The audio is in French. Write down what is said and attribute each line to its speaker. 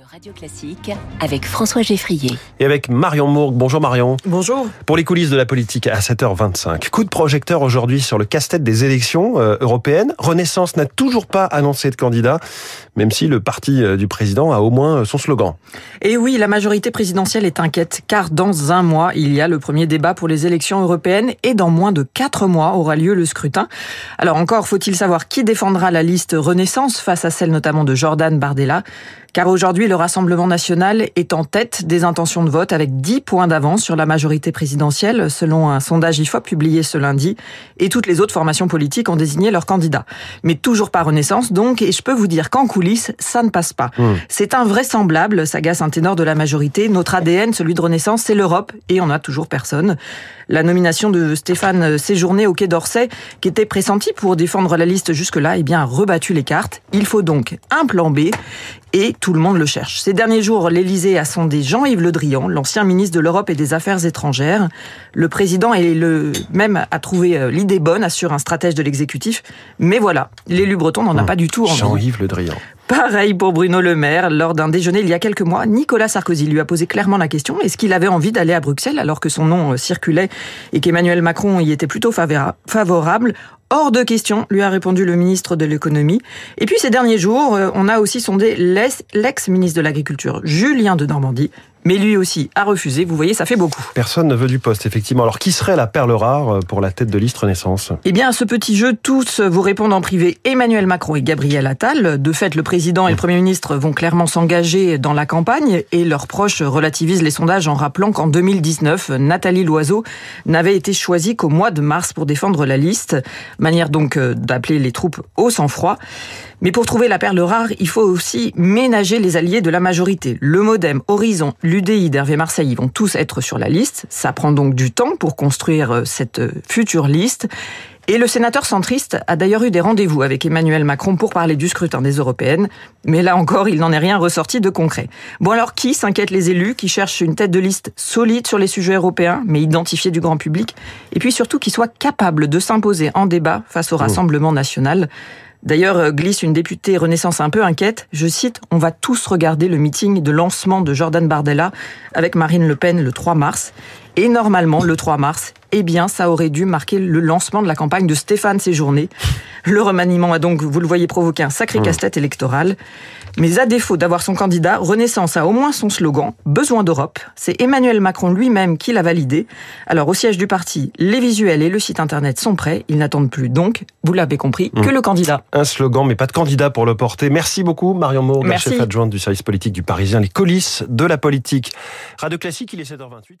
Speaker 1: de Radio Classique avec François Geffrier.
Speaker 2: Et avec Marion Mourgue. Bonjour Marion.
Speaker 3: Bonjour.
Speaker 2: Pour les coulisses de la politique à 7h25. Coup de projecteur aujourd'hui sur le casse-tête des élections euh, européennes. Renaissance n'a toujours pas annoncé de candidat, même si le parti euh, du président a au moins son slogan.
Speaker 3: Et oui, la majorité présidentielle est inquiète, car dans un mois, il y a le premier débat pour les élections européennes et dans moins de quatre mois aura lieu le scrutin. Alors encore faut-il savoir qui défendra la liste Renaissance face à celle notamment de Jordan Bardella? Car aujourd'hui, le Rassemblement national est en tête des intentions de vote avec 10 points d'avance sur la majorité présidentielle, selon un sondage IFOP publié ce lundi. Et toutes les autres formations politiques ont désigné leurs candidats. Mais toujours pas Renaissance, donc, et je peux vous dire qu'en coulisses, ça ne passe pas.
Speaker 2: Mmh.
Speaker 3: C'est invraisemblable, s'agace un ténor de la majorité. Notre ADN, celui de Renaissance, c'est l'Europe, et on a toujours personne. La nomination de Stéphane Séjourné au Quai d'Orsay, qui était pressenti pour défendre la liste jusque-là, eh bien, a rebattu les cartes. Il faut donc un plan B et tout le monde le cherche. Ces derniers jours, l'Élysée a sondé Jean-Yves Le Drian, l'ancien ministre de l'Europe et des Affaires étrangères. Le président est le même a trouvé euh, l'idée bonne, assure un stratège de l'exécutif. Mais voilà, l'élu breton n'en a pas du tout envie.
Speaker 2: Jean-Yves Le Drian.
Speaker 3: Pareil pour Bruno Le Maire. Lors d'un déjeuner il y a quelques mois, Nicolas Sarkozy lui a posé clairement la question est-ce qu'il avait envie d'aller à Bruxelles alors que son nom euh, circulait et qu'Emmanuel Macron y était plutôt favorable? Hors de question, lui a répondu le ministre de l'économie. Et puis ces derniers jours, euh, on a aussi sondé l'ex-ministre de l'Agriculture, Julien de Normandie, mais lui aussi a refusé. Vous voyez, ça fait beaucoup.
Speaker 2: Personne ne veut du poste, effectivement. Alors, qui serait la perle rare euh, pour la tête de liste Renaissance?
Speaker 3: Eh bien, à ce petit jeu, tous vous répondent en privé Emmanuel Macron et Gabriel Attal. De fait, le président et le Premier ministre vont clairement s'engager dans la campagne et leurs proches relativisent les sondages en rappelant qu'en 2019, Nathalie Loiseau n'avait été choisie qu'au mois de mars pour défendre la liste. Manière donc euh, d'appeler les troupes au sang-froid. Mais pour trouver la perle rare, il faut aussi ménager les alliés de la majorité. Le Modem, Horizon, l'UDI d'Hervé Marseille vont tous être sur la liste. Ça prend donc du temps pour construire euh, cette future liste. Et le sénateur centriste a d'ailleurs eu des rendez-vous avec Emmanuel Macron pour parler du scrutin des européennes. Mais là encore, il n'en est rien ressorti de concret. Bon alors, qui s'inquiète les élus, qui cherchent une tête de liste solide sur les sujets européens, mais identifiée du grand public, et puis surtout qui soit capable de s'imposer en débat face au Rassemblement national? D'ailleurs, glisse une députée Renaissance un peu inquiète. Je cite, on va tous regarder le meeting de lancement de Jordan Bardella avec Marine Le Pen le 3 mars. Et normalement, le 3 mars, eh bien, ça aurait dû marquer le lancement de la campagne de Stéphane Séjourné. Le remaniement a donc, vous le voyez, provoqué un sacré casse-tête électoral. Mais à défaut d'avoir son candidat, Renaissance a au moins son slogan Besoin d'Europe. C'est Emmanuel Macron lui-même qui l'a validé. Alors au siège du parti, les visuels et le site internet sont prêts. Ils n'attendent plus donc, vous l'avez compris, que le candidat.
Speaker 2: Un slogan, mais pas de candidat pour le porter. Merci beaucoup Marion Moore, la chef adjointe du service politique du Parisien, les coulisses de la politique. Radio Classique, il est 7h28.